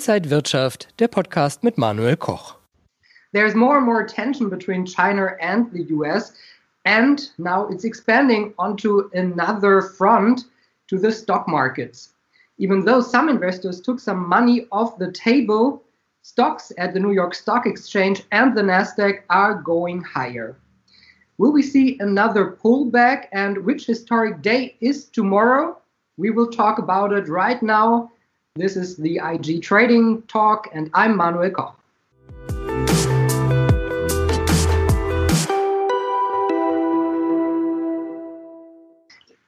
Inside Wirtschaft, der Podcast mit Manuel Koch. There's more and more tension between China and the US, and now it's expanding onto another front to the stock markets. Even though some investors took some money off the table, stocks at the New York Stock Exchange and the Nasdaq are going higher. Will we see another pullback and which historic day is tomorrow? We will talk about it right now this is the IG Trading Talk, and I'm Manuel Koch.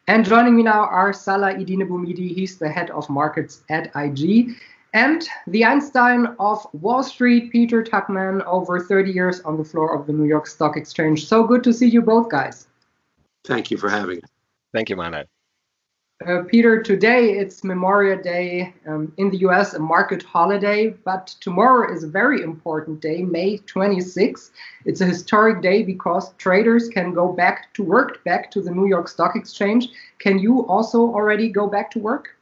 And joining me now are Salah Eddine He's the head of markets at IG. And the Einstein of Wall Street, Peter Tuchman, over 30 years on the floor of the New York Stock Exchange. So good to see you both, guys. Thank you for having us. Thank you, Manuel. Uh, Peter, today it's Memorial Day um, in the US, a market holiday, but tomorrow is a very important day, May 26th. It's a historic day because traders can go back to work, back to the New York Stock Exchange. Can you also already go back to work?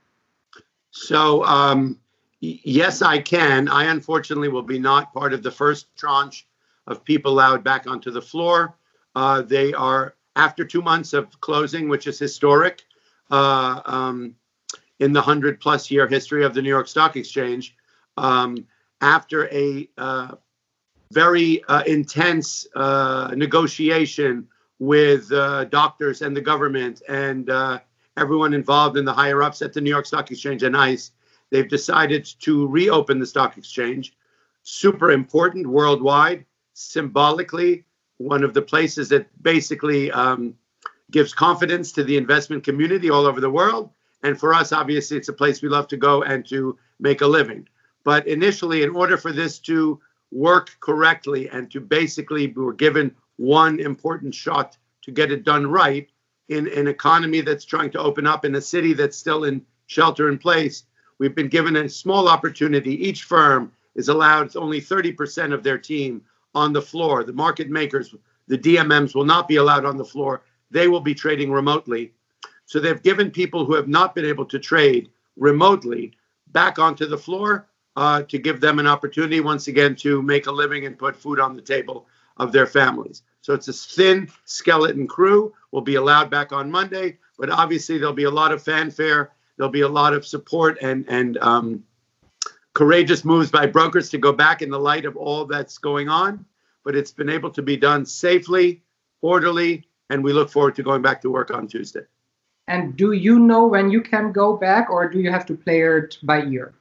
So, um, yes, I can. I unfortunately will be not part of the first tranche of people allowed back onto the floor. Uh, they are after two months of closing, which is historic uh, um, in the 100 plus year history of the New York Stock Exchange um, after a uh, very uh, intense uh, negotiation with uh, doctors and the government and everyone involved in the higher ups at the New York Stock Exchange and ICE. They've decided to reopen the stock exchange. Super important worldwide, symbolically, one of the places that basically um, gives confidence to the investment community all over the world. And for us, obviously, it's a place we love to go and to make a living. But initially, in order for this to work correctly and to basically we were given one important shot to get it done right in an economy that's trying to open up in a city that's still in shelter in place, we've been given a small opportunity. Each firm is allowed only 30% of their team on the floor. The market makers, the DMMs, will not be allowed on the floor they will be trading remotely. So they've given people who have not been able to trade remotely back onto the floor uh, to give them an opportunity once again to make a living and put food on the table of their families. So it's a thin skeleton crew will be allowed back on Monday, but obviously there'll be a lot of fanfare. There'll be a lot of support and and um, courageous moves by brokers to go back in the light of all that's going on. But it's been able to be done safely, orderly, and we look forward to going back to work on Tuesday. And do you know when you can go back, or do you have to play it by ear?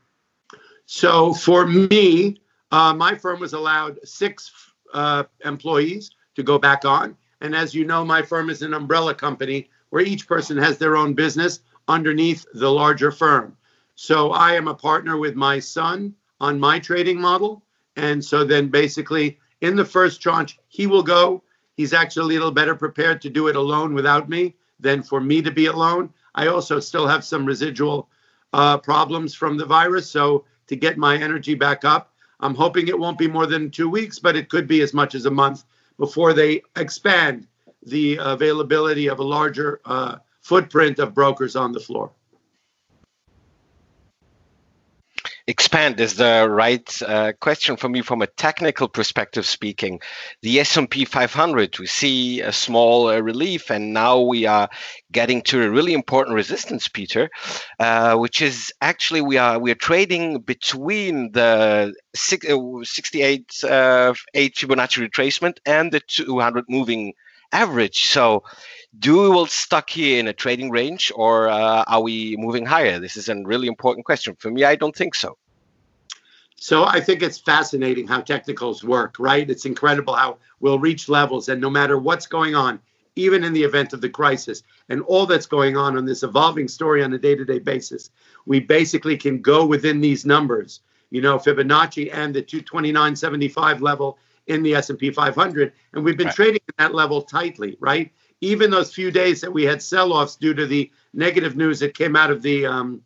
So for me, uh, my firm was allowed six uh, employees to go back on. And as you know, my firm is an umbrella company where each person has their own business underneath the larger firm. So I am a partner with my son on my trading model. And so then basically in the first tranche, he will go He's actually a little better prepared to do it alone without me than for me to be alone. I also still have some residual uh, problems from the virus. So to get my energy back up, I'm hoping it won't be more than two weeks, but it could be as much as a month before they expand the availability of a larger uh, footprint of brokers on the floor. Expand is the right uh, question for me from a technical perspective speaking. The s&p 500 we see a small uh, relief and now we are getting to a really important resistance peter uh, which is actually we are we are trading between the six, uh, 68 uh, 8 fibonacci retracement and the 200 moving average so do we will stuck here in a trading range or uh, are we moving higher? This is a really important question. For me, I don't think so. So I think it's fascinating how technicals work, right? It's incredible how we'll reach levels, and no matter what's going on, even in the event of the crisis, and all that's going on on this evolving story on a day-to-day basis, we basically can go within these numbers. You know, Fibonacci and the 229.75 level in the S&P 500, and we've been right. trading at that level tightly, right? even those few days that we had sell-offs due to the negative news that came out of the um,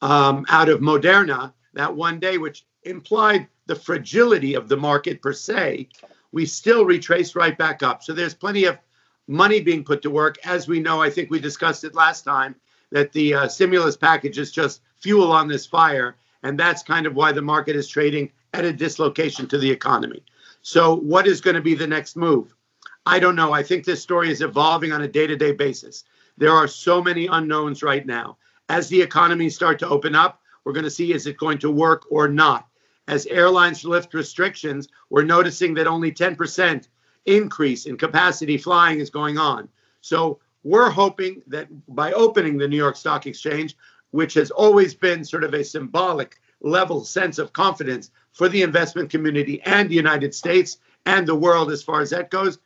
um, out of Moderna that one day, which implied the fragility of the market per se, we still retraced right back up. So there's plenty of money being put to work. As we know, I think we discussed it last time that the uh, stimulus package is just fuel on this fire. And that's kind of why the market is trading at a dislocation to the economy. So, what is going to be the next move? I don't know. I think this story is evolving on a day to day basis. There are so many unknowns right now. As the economies start to open up, we're going to see is it going to work or not. As airlines lift restrictions, we're noticing that only 10% increase in capacity flying is going on. So we're hoping that by opening the New York Stock Exchange, which has always been sort of a symbolic level sense of confidence for the investment community and the United States and the world as far as that goes,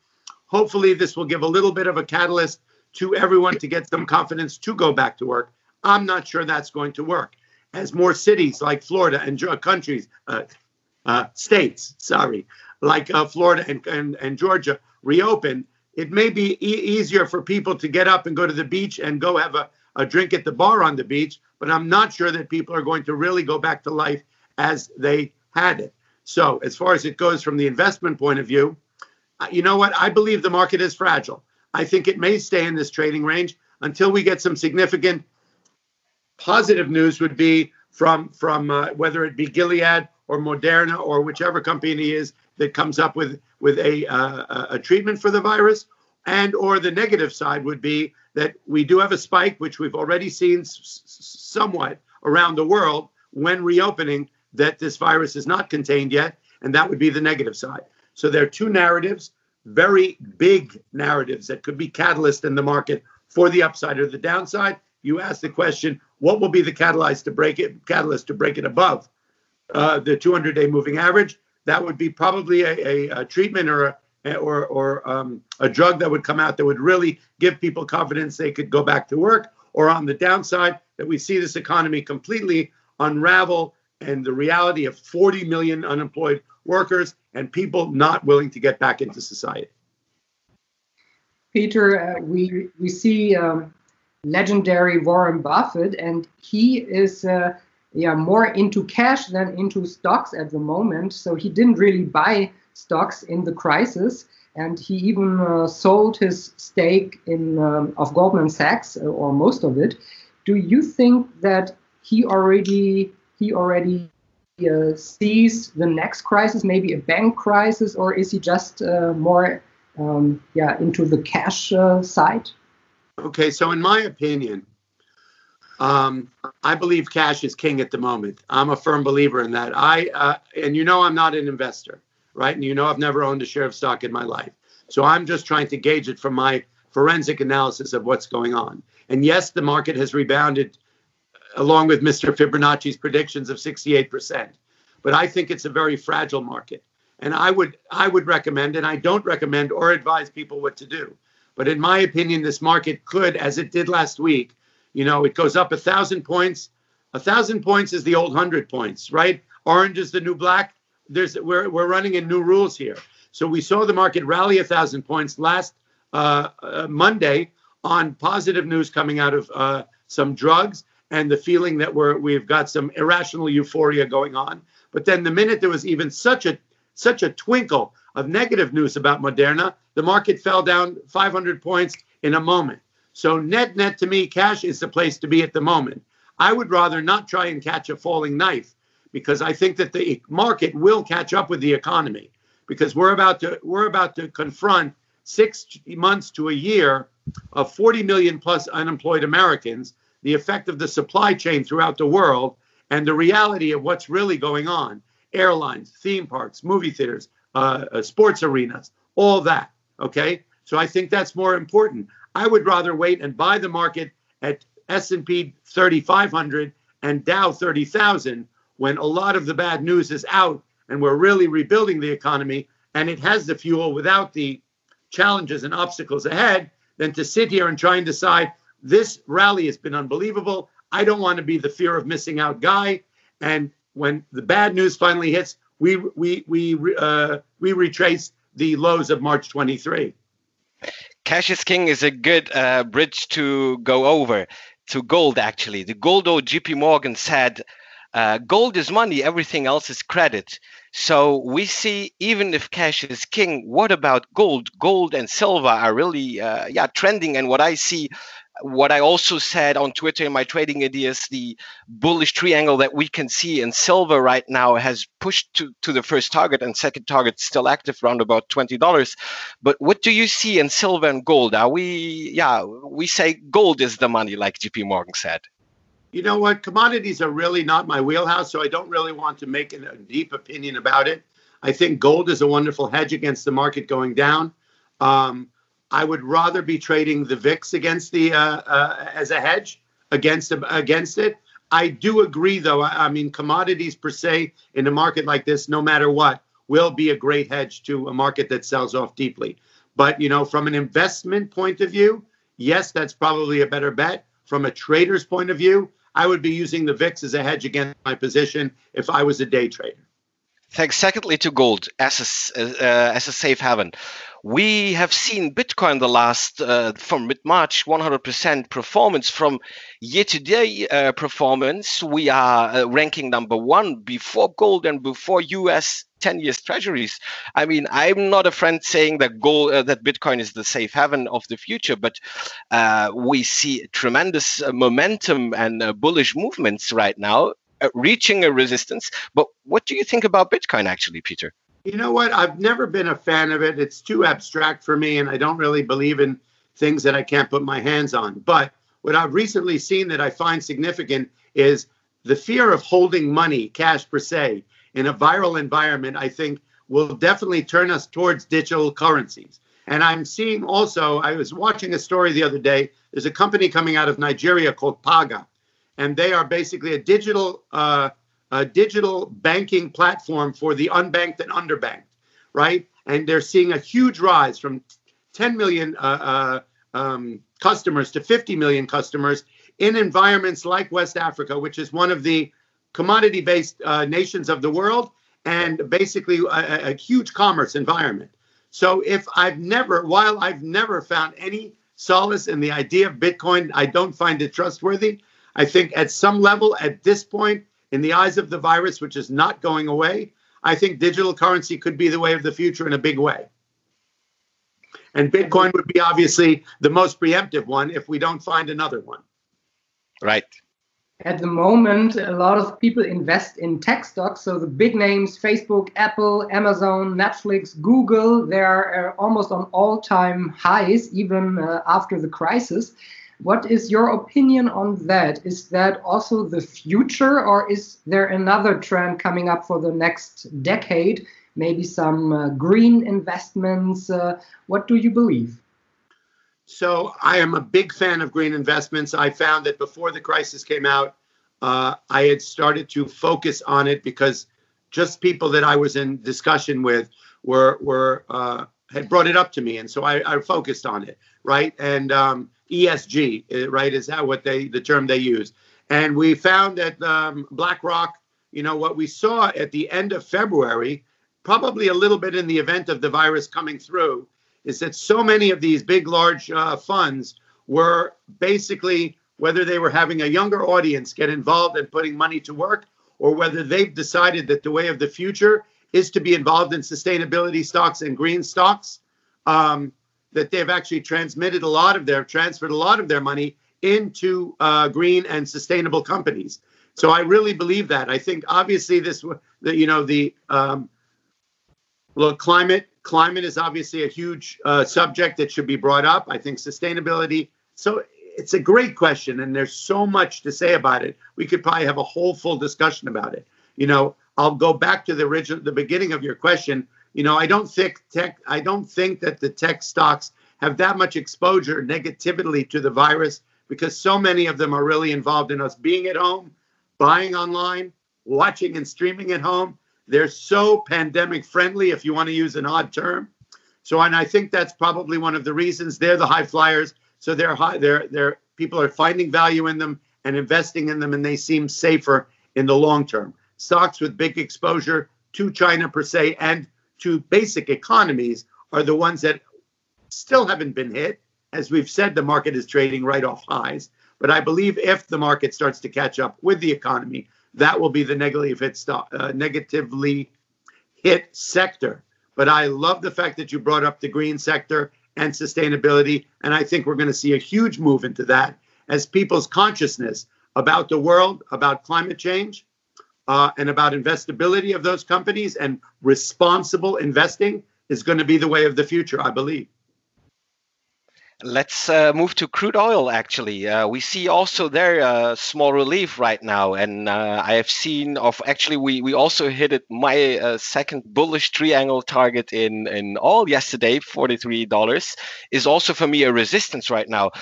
hopefully this will give a little bit of a catalyst to everyone to get some confidence to go back to work. I'm not sure that's going to work. As more cities like Florida and countries, uh, uh, states, sorry, like uh, Florida and, and, and Georgia reopen, it may be e- easier for people to get up and go to the beach and go have a, a drink at the bar on the beach, but I'm not sure that people are going to really go back to life as they had it. So, as far as it goes from the investment point of view, uh, you know what? I believe the market is fragile. I think it may stay in this trading range until we get some significant positive news would be from from uh, whether it be Gilead or Moderna or whichever company is that comes up with with a uh, a treatment for the virus, and or the negative side would be that we do have a spike, which we've already seen s- somewhat around the world when reopening, that this virus is not contained yet, and that would be the negative side. So there are two narratives, very big narratives that could be catalyst in the market for the upside or the downside. You ask the question, what will be the catalyst to break it? Catalyst to break it above uh, the 200-day moving average? That would be probably a, a, a treatment or a or or um, a drug that would come out that would really give people confidence they could go back to work. Or on the downside, that we see this economy completely unravel and the reality of 40 million unemployed workers and people not willing to get back into society. Peter, uh, we we see um, legendary Warren Buffett, and he is uh, yeah more into cash than into stocks at the moment. So he didn't really buy stocks in the crisis, and he even uh, sold his stake in um, of Goldman Sachs uh, or most of it. Do you think that he already he already uh, sees the next crisis, maybe a bank crisis, or is he just uh, more um, yeah into the cash uh, side? Okay, so in my opinion, um, I believe cash is king at the moment. I'm a firm believer in that. I uh, and you know I'm not an investor, right? And you know I've never owned a share of stock in my life. So I'm just trying to gauge it from my forensic analysis of what's going on. And yes, the market has rebounded along with Mr. Fibonacci's predictions of 68%. But I think it's a very fragile market. And I would I would recommend, and I don't recommend or advise people what to do. But in my opinion, this market could, as it did last week, you know, it goes up a thousand points. A thousand points is the old hundred points, right? Orange is the new black. There's we're we're running in new rules here. So we saw the market rally a thousand points last uh, uh, Monday on positive news coming out of uh, some drugs and the feeling that we're we've got some irrational euphoria going on. But then the minute there was even such a such a twinkle of negative news about Moderna, the market fell down 500 points in a moment. So net net to me, cash is the place to be at the moment. I would rather not try and catch a falling knife because I think that the market will catch up with the economy because we're about to we're about to confront six months to a year of 40 million plus unemployed Americans, the effect of the supply chain throughout the world, and the reality of what's really going on airlines, theme parks, movie theaters, uh, uh, sports arenas, all that. Okay, so I think that's more important. I would rather wait and buy the market at S&P 3500 and Dow 30,000 when a lot of the bad news is out and we're really rebuilding the economy and it has the fuel without the challenges and obstacles ahead than to sit here and try and decide this rally has been unbelievable. I don't want to be the fear of missing out guy. And when the bad news finally hits, we we we uh, we retrace the lows of March 23. Cash is king is a good uh, bridge to go over to gold. Actually, the gold JP Morgan said, uh, "Gold is money; everything else is credit." So we see, even if cash is king, what about gold? Gold and silver are really, uh, yeah, trending. And what I see what I also said on Twitter in my trading ideas, the bullish triangle that we can see in silver right now has pushed to, to the first target and second target still active around about $20. But what do you see in silver and gold? Are we, yeah, we say gold is the money, like JP Morgan said. You know what? Commodities are really not my wheelhouse, so I don't really want to make a deep opinion about it. I think gold is a wonderful hedge against the market going down. Um, I would rather be trading the VIX against the uh, uh, as a hedge against against it. I do agree, though. I, I, mean, commodities per se in a market like this, no matter what, will be a great hedge to a market that sells off deeply. But you know, from an investment point of view, yes, that's probably a better bet. From a trader's point of view, I would be using the VIX as a hedge against my position if I was a day trader. Thanks. Secondly, to gold as a, uh, as a safe haven we have seen Bitcoin the last uh, from mid March 100% performance from year to day uh, performance. We are uh, ranking number one before gold and before US 10 years treasuries. I mean, I'm not a friend saying that gold, uh, that Bitcoin is the safe haven of the future, but uh, we see tremendous uh, momentum and bullish movements right now. reaching a resistance. But what do you think about Bitcoin, actually, Peter? You know what? I've never been a fan of it. It's too abstract for me, and I don't really believe in things that I can't put my hands on. But what I've recently seen that I find significant is the fear of holding money, cash per se, in a viral environment, I think will definitely turn us towards digital currencies. And I'm seeing also, I was watching a story the other day. There's a company coming out of Nigeria called Paga, and they are basically a digital uh, a digital banking platform for the unbanked and underbanked, right? And they're seeing a huge rise from 10 million uh, uh, um, customers to 50 million customers in environments like West Africa, which is one of the commodity based uh, nations of the world and basically a, a huge commerce environment. So, if I've never, while I've never found any solace in the idea of Bitcoin, I don't find it trustworthy. I think at some level, at this point, in the eyes of the virus, which is not going away, I think digital currency could be the way of the future in a big way. And Bitcoin would be obviously the most preemptive one if we don't find another one. Right. At the moment, a lot of people invest in tech stocks. So the big names Facebook, Apple, Amazon, Netflix, Google, they're uh, almost on all time highs, even uh, after the crisis. What is your opinion on that? Is that also the future, or is there another trend coming up for the next decade? Maybe some uh, green investments. Uh, what do you believe? So, I am a big fan of green investments. I found that before the crisis came out, uh, I had started to focus on it because just people that I was in discussion with were were uh, had brought it up to me, and so I, I focused on it, right? And um, ESG, uh, right? Is that what they the term they use? And we found that um, BlackRock, you know, what we saw at the end of February, probably a little bit in the event of the virus coming through, is that so many of these big, large uh, funds were basically whether they were having a younger audience get involved in putting money to work, or whether they've decided that the way of the future is to be involved in sustainability stocks and green stocks. Um, that they've actually transmitted a lot of their transferred a lot of their money into uh, green and sustainable companies. So I really believe that. I think obviously this, the, you know, the um, look climate climate is obviously a huge uh, subject that should be brought up. I think sustainability. So it's a great question, and there's so much to say about it. We could probably have a whole full discussion about it. You know, I'll go back to the original, the beginning of your question you know, I don't think tech. I don't think that the tech stocks have that much exposure negatively to the virus because so many of them are really involved in us being at home, buying online, watching and streaming at home. They're so pandemic friendly, if you want to use an odd term. So, and I think that's probably one of the reasons they're the high flyers. So they're high. They're they're people are finding value in them and investing in them, and they seem safer in the long term. Stocks with big exposure to China per se and to basic economies are the ones that still haven't been hit. As we've said, the market is trading right off highs. But I believe if the market starts to catch up with the economy, that will be the negatively hit, uh, negatively hit sector. But I love the fact that you brought up the green sector and sustainability. And I think we're going to see a huge move into that as people's consciousness about the world, about climate change, uh, and about investability of those companies and responsible investing is going to be the way of the future, I believe. Let's uh, move to crude oil. Actually, uh, we see also there a uh, small relief right now, and uh, I have seen of actually we we also hit it my uh, second bullish triangle target in in all yesterday. Forty three dollars is also for me a resistance right now.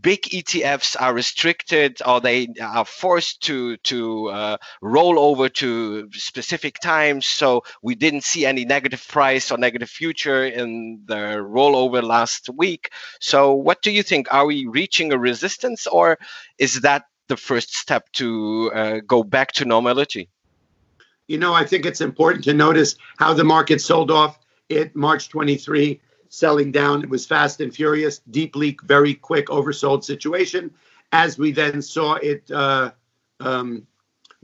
Big ETFs are restricted, or they are forced to to uh, roll over to specific times. So we didn't see any negative price or negative future in the rollover last week. So, what do you think? Are we reaching a resistance, or is that the first step to uh, go back to normality? You know, I think it's important to notice how the market sold off at March 23, selling down. It was fast and furious, deeply, very quick oversold situation. As we then saw it uh, um,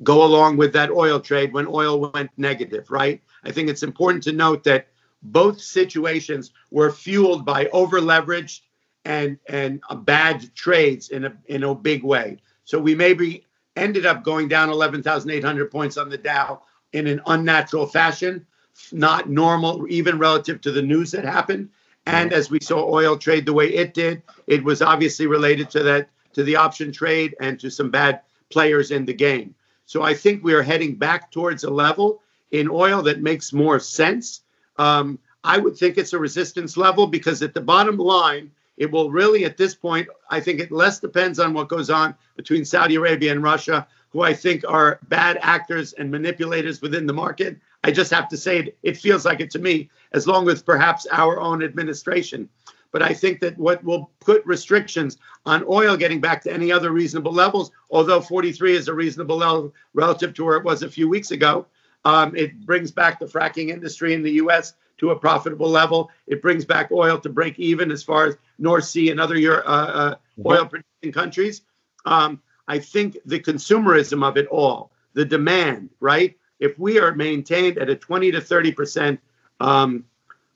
go along with that oil trade when oil went negative, right? I think it's important to note that both situations were fueled by over leveraged and and bad trades in a in a big way. So we maybe ended up going down 11,800 points on the Dow in an unnatural fashion, not normal even relative to the news that happened. And as we saw oil trade the way it did, it was obviously related to that to the option trade and to some bad players in the game. So I think we are heading back towards a level in oil that makes more sense. Um, I would think it's a resistance level because at the bottom line, it will really, at this point, I think it less depends on what goes on between Saudi Arabia and Russia, who I think are bad actors and manipulators within the market. I just have to say it, it feels like it to me, as long as perhaps our own administration. But I think that what will put restrictions on oil getting back to any other reasonable levels, although 43 is a reasonable level relative to where it was a few weeks ago, um, it brings back the fracking industry in the U.S. to a profitable level. It brings back oil to break even as far as North Sea and other uh, uh, oil producing countries. Um, I think the consumerism of it all, the demand, right? If we are maintained at a 20 to 30 percent um,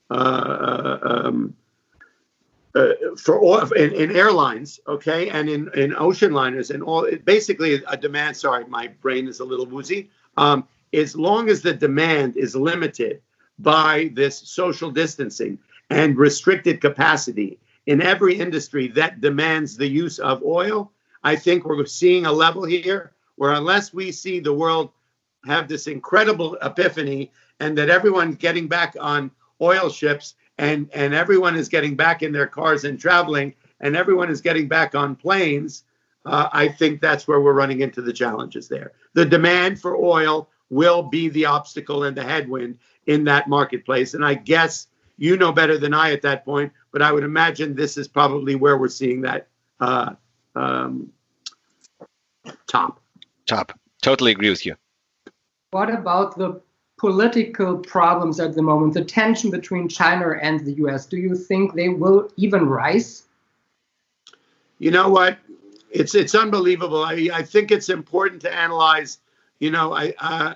uh, um, uh, for oil in, in, airlines, okay, and in, in ocean liners and all, basically a demand. Sorry, my brain is a little woozy. Um, as long as the demand is limited by this social distancing and restricted capacity in every industry that demands the use of oil, I think we're seeing a level here where unless we see the world have this incredible epiphany and that everyone's getting back on oil ships and and everyone is getting back in their cars and traveling and everyone is getting back on planes uh, i think that's where we're running into the challenges there. The demand for oil will be the obstacle and the headwind in that marketplace. And I guess you know better than I at that point, but I would imagine this is probably where we're seeing that uh, um, top. Top. Totally agree with you. What about the political problems at the moment, the tension between China and the US? Do you think they will even rise? You know what? It's it's unbelievable. I, I think it's important to analyze. You know, I uh,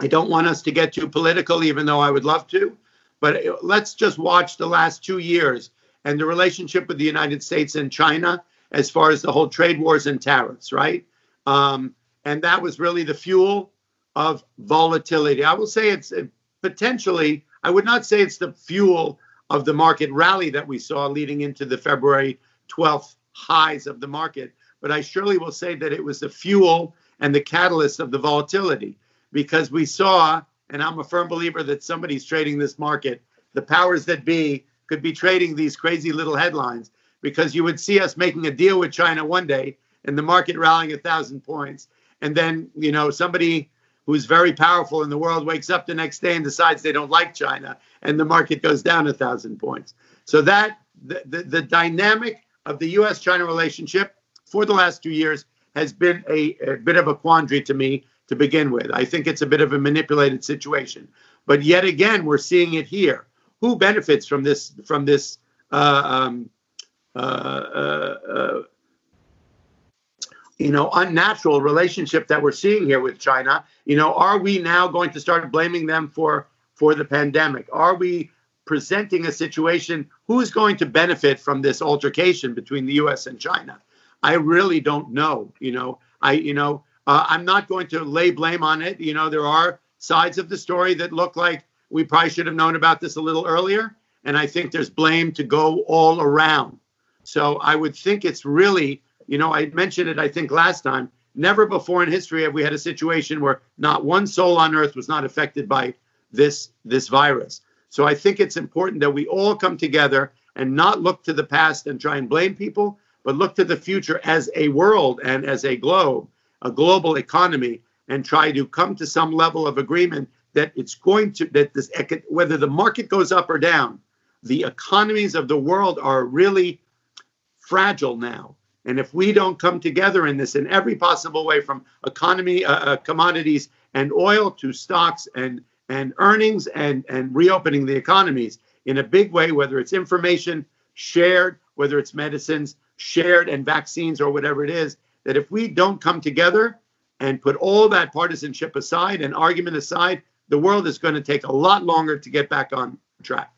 I don't want us to get too political, even though I would love to. But let's just watch the last two years and the relationship with the United States and China as far as the whole trade wars and tariffs, right? Um, and that was really the fuel of volatility. I will say it's uh, potentially, I would not say it's the fuel of the market rally that we saw leading into the February 12th highs of the market, but I surely will say that it was the fuel and the catalyst of the volatility because we saw, and I'm a firm believer that somebody's trading this market. The powers that be could be trading these crazy little headlines because you would see us making a deal with China one day and the market rallying a thousand points. And then, you know, somebody who's very powerful in the world wakes up the next day and decides they don't like China and the market goes down a thousand points. So that the, the, the dynamic of the US China relationship for the last two years has been a, a bit of a quandary to me to begin with. I think it's a bit of a manipulated situation. But yet again, we're seeing it here. Who benefits from this from this uh, um, uh, uh, uh, you know unnatural relationship that we're seeing here with China? You know, are we now going to start blaming them for for the pandemic? Are we presenting a situation who's going to benefit from this altercation between the US and China. I really don't know. You know, I, you know, uh, I'm not going to lay blame on it. You know, there are sides of the story that look like we probably should have known about this a little earlier. And I think there's blame to go all around. So I would think it's really, you know, I mentioned it, I think, last time. Never before in history have we had a situation where not one soul on earth was not affected by this, this virus. So I think it's important that we all come together and not look to the past and try and blame people, but look to the future as a world and as a globe, a global economy, and try to come to some level of agreement that it's going to that this whether the market goes up or down, the economies of the world are really fragile now. And if we don't come together in this in every possible way, from economy, uh, uh, commodities, and oil to stocks and and earnings and and reopening the economies in a big way, whether it's information shared, whether it's medicines shared and vaccines or whatever it is, that if we don't come together and put all that partisanship aside and argument aside, the world is going to take a lot longer to get back on track.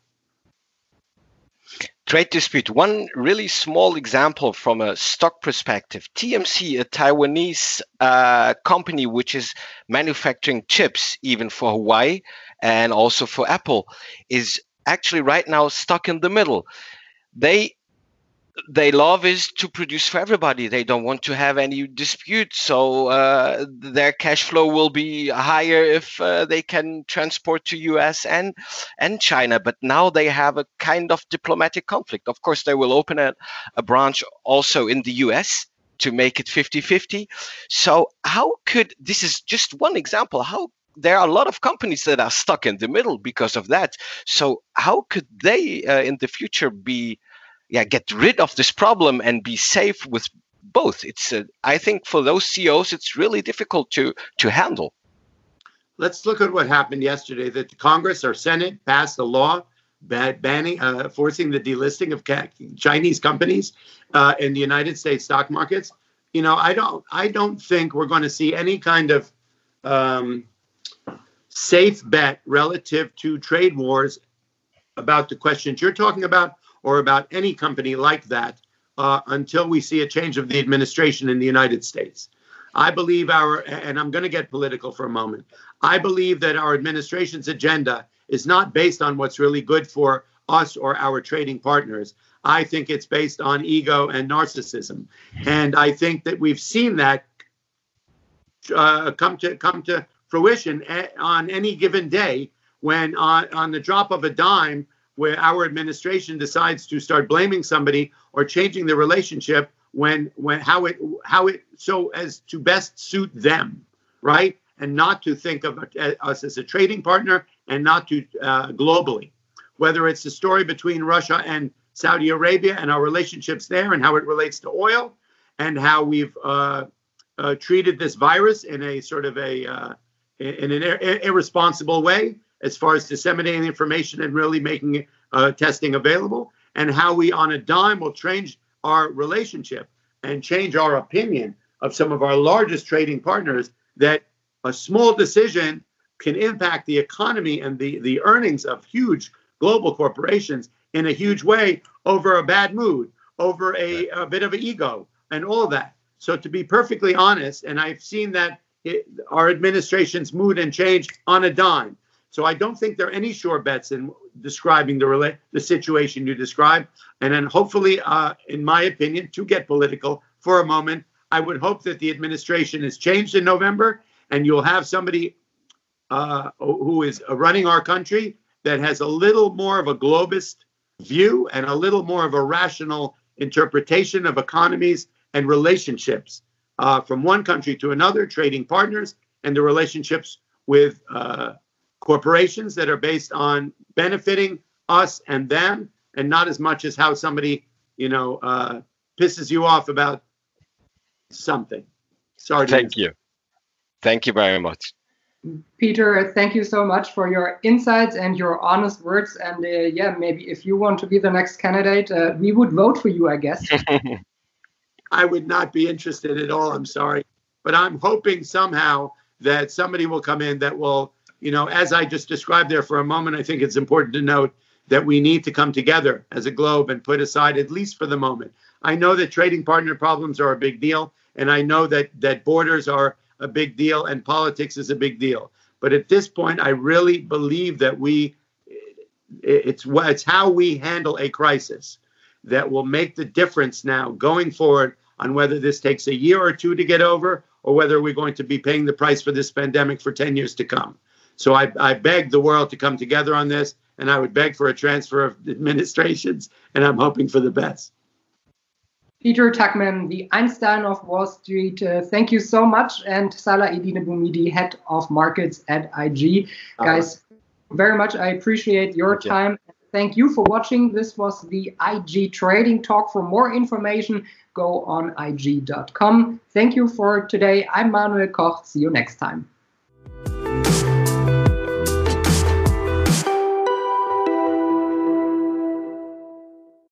Trade dispute. One really small example from a stock perspective. TMC, a Taiwanese uh, company which is manufacturing chips even for Huawei and also for Apple, is actually right now stuck in the middle. They they love is to produce for everybody. They don't want to have any dispute, so uh, their cash flow will be higher if uh, they can transport to U.S. and and China. But now they have a kind of diplomatic conflict. Of course, they will open a, a branch also in the U.S. to make it 50-50. So how could this is just one example? How there are a lot of companies that are stuck in the middle because of that. So how could they uh, in the future be yeah get rid of this problem and be safe with both. It's uh, i think for those ceos it's really difficult to to handle. Let's look at what happened yesterday that the congress or senate passed a law banning uh, forcing the delisting of chinese companies uh, in the united states stock markets. You know i don't i don't think we're going to see any kind of um, safe bet relative to trade wars about the questions you're talking about or about any company like that uh, until we see a change of the administration in the United States. I believe our, and I'm going to get political for a moment, I believe that our administration's agenda is not based on what's really good for us or our trading partners. I think it's based on ego and narcissism. And I think that we've seen that uh, come to come to fruition on any given day when on, on the drop of a dime where our administration decides to start blaming somebody or changing the relationship when when how it how it so as to best suit them right? And not to think of us as a trading partner and not to uh, globally. Whether it's the story between russia and saudi arabia and our relationships there and how it relates to oil and how we've uh, uh, treated this virus in a sort of a uh, in an ir- irresponsible way as far as disseminating information and really making uh, testing available, and how we on a dime will change our relationship and change our opinion of some of our largest trading partners that a small decision can impact the economy and the, the earnings of huge global corporations in a huge way over a bad mood, over a, a bit of an ego, and all that. So, to be perfectly honest, and I've seen that it, our administration's mood and change on a dime. So I don't think there are any sure bets in describing the the situation you describe. And then hopefully, uh, in my opinion, to get political for a moment, I would hope that the administration is changed in November, and you'll have somebody uh, who is running our country that has a little more of a globist view and a little more of a rational interpretation of economies and relationships uh, from one country to another, trading partners, and the relationships with uh, corporations that are based on benefiting us and them, and not as much as how somebody, you know, uh, pisses you off about something. Sorry. Thank you. Thank you very much. Peter, thank you so much for your insights and your honest words. And uh, yeah, maybe if you want to be the next candidate, uh, we would vote for you, I guess. I would not be interested at all. I'm sorry. But I'm hoping somehow that somebody will come in that will you know, as I just described there for a moment, I think it's important to note that we need to come together as a globe and put aside, at least for the moment. I know that trading partner problems are a big deal, and I know that that borders are a big deal and politics is a big deal. But at this point, I really believe that we it's it's how we handle a crisis that will make the difference now going forward on whether this takes a year or two to get over or whether we're going to be paying the price for this pandemic for 10 years to come. So I, I beg the world to come together on this, and I would beg for a transfer of administrations, and I'm hoping for the best. Peter Tuchman, the Einstein of Wall Street, uh, thank you so much. And Salah Eddine Bouhmidi, head of markets at IG. Guys, very much. I appreciate your thank time. Thank you for watching. This was the IG Trading Talk. For more information, go on IG.com. Thank you for today. I'm Manuel Koch. See you next time.